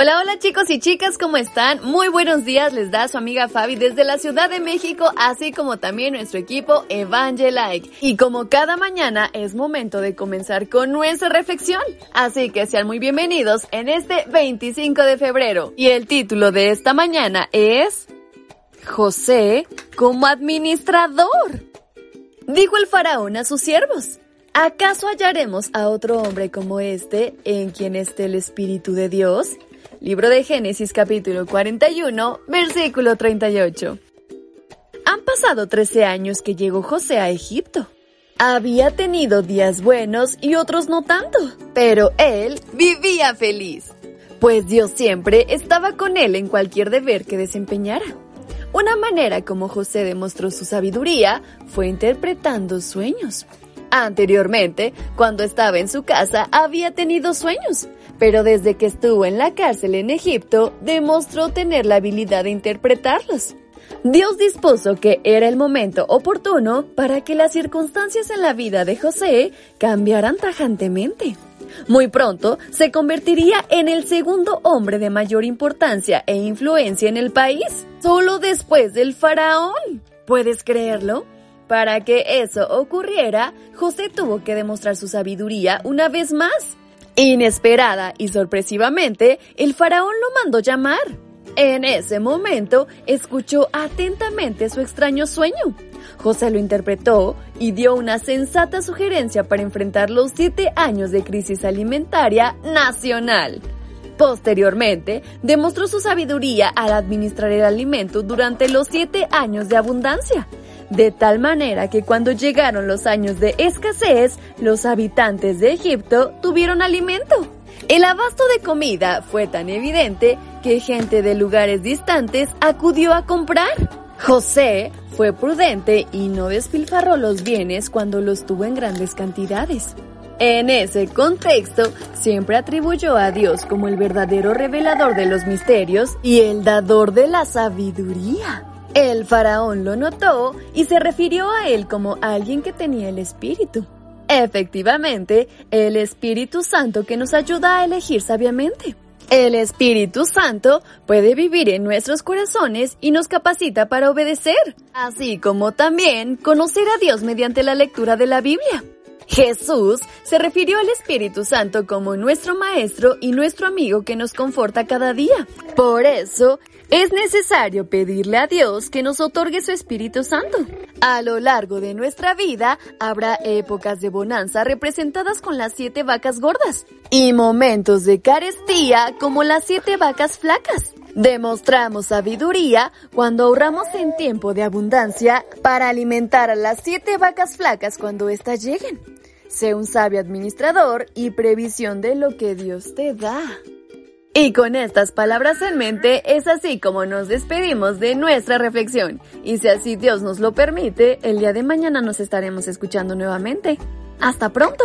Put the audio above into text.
Hola, hola chicos y chicas, ¿cómo están? Muy buenos días, les da su amiga Fabi desde la Ciudad de México, así como también nuestro equipo Evangelike. Y como cada mañana es momento de comenzar con nuestra reflexión, así que sean muy bienvenidos en este 25 de febrero. Y el título de esta mañana es José como administrador. Dijo el faraón a sus siervos. ¿Acaso hallaremos a otro hombre como este en quien esté el Espíritu de Dios? Libro de Génesis capítulo 41, versículo 38. Han pasado 13 años que llegó José a Egipto. Había tenido días buenos y otros no tanto, pero él vivía feliz, pues Dios siempre estaba con él en cualquier deber que desempeñara. Una manera como José demostró su sabiduría fue interpretando sueños. Anteriormente, cuando estaba en su casa, había tenido sueños, pero desde que estuvo en la cárcel en Egipto, demostró tener la habilidad de interpretarlos. Dios dispuso que era el momento oportuno para que las circunstancias en la vida de José cambiaran tajantemente. Muy pronto se convertiría en el segundo hombre de mayor importancia e influencia en el país, solo después del faraón. ¿Puedes creerlo? Para que eso ocurriera, José tuvo que demostrar su sabiduría una vez más. Inesperada y sorpresivamente, el faraón lo mandó llamar. En ese momento, escuchó atentamente su extraño sueño. José lo interpretó y dio una sensata sugerencia para enfrentar los siete años de crisis alimentaria nacional. Posteriormente, demostró su sabiduría al administrar el alimento durante los siete años de abundancia, de tal manera que cuando llegaron los años de escasez, los habitantes de Egipto tuvieron alimento. El abasto de comida fue tan evidente que gente de lugares distantes acudió a comprar. José fue prudente y no despilfarró los bienes cuando los tuvo en grandes cantidades. En ese contexto, siempre atribuyó a Dios como el verdadero revelador de los misterios y el dador de la sabiduría. El faraón lo notó y se refirió a él como alguien que tenía el espíritu. Efectivamente, el Espíritu Santo que nos ayuda a elegir sabiamente. El Espíritu Santo puede vivir en nuestros corazones y nos capacita para obedecer, así como también conocer a Dios mediante la lectura de la Biblia. Jesús se refirió al Espíritu Santo como nuestro Maestro y nuestro amigo que nos conforta cada día. Por eso, es necesario pedirle a Dios que nos otorgue su Espíritu Santo. A lo largo de nuestra vida habrá épocas de bonanza representadas con las siete vacas gordas y momentos de carestía como las siete vacas flacas. Demostramos sabiduría cuando ahorramos en tiempo de abundancia para alimentar a las siete vacas flacas cuando éstas lleguen. Sé un sabio administrador y previsión de lo que Dios te da. Y con estas palabras en mente es así como nos despedimos de nuestra reflexión. Y si así Dios nos lo permite, el día de mañana nos estaremos escuchando nuevamente. ¡Hasta pronto!